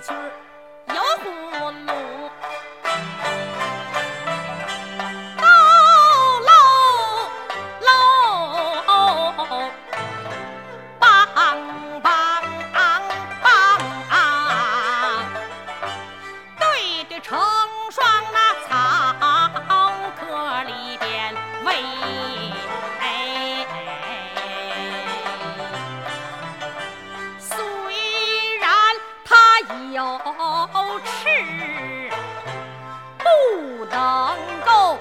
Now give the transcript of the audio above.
曲有葫芦，斗斗斗，对的成。有吃不能够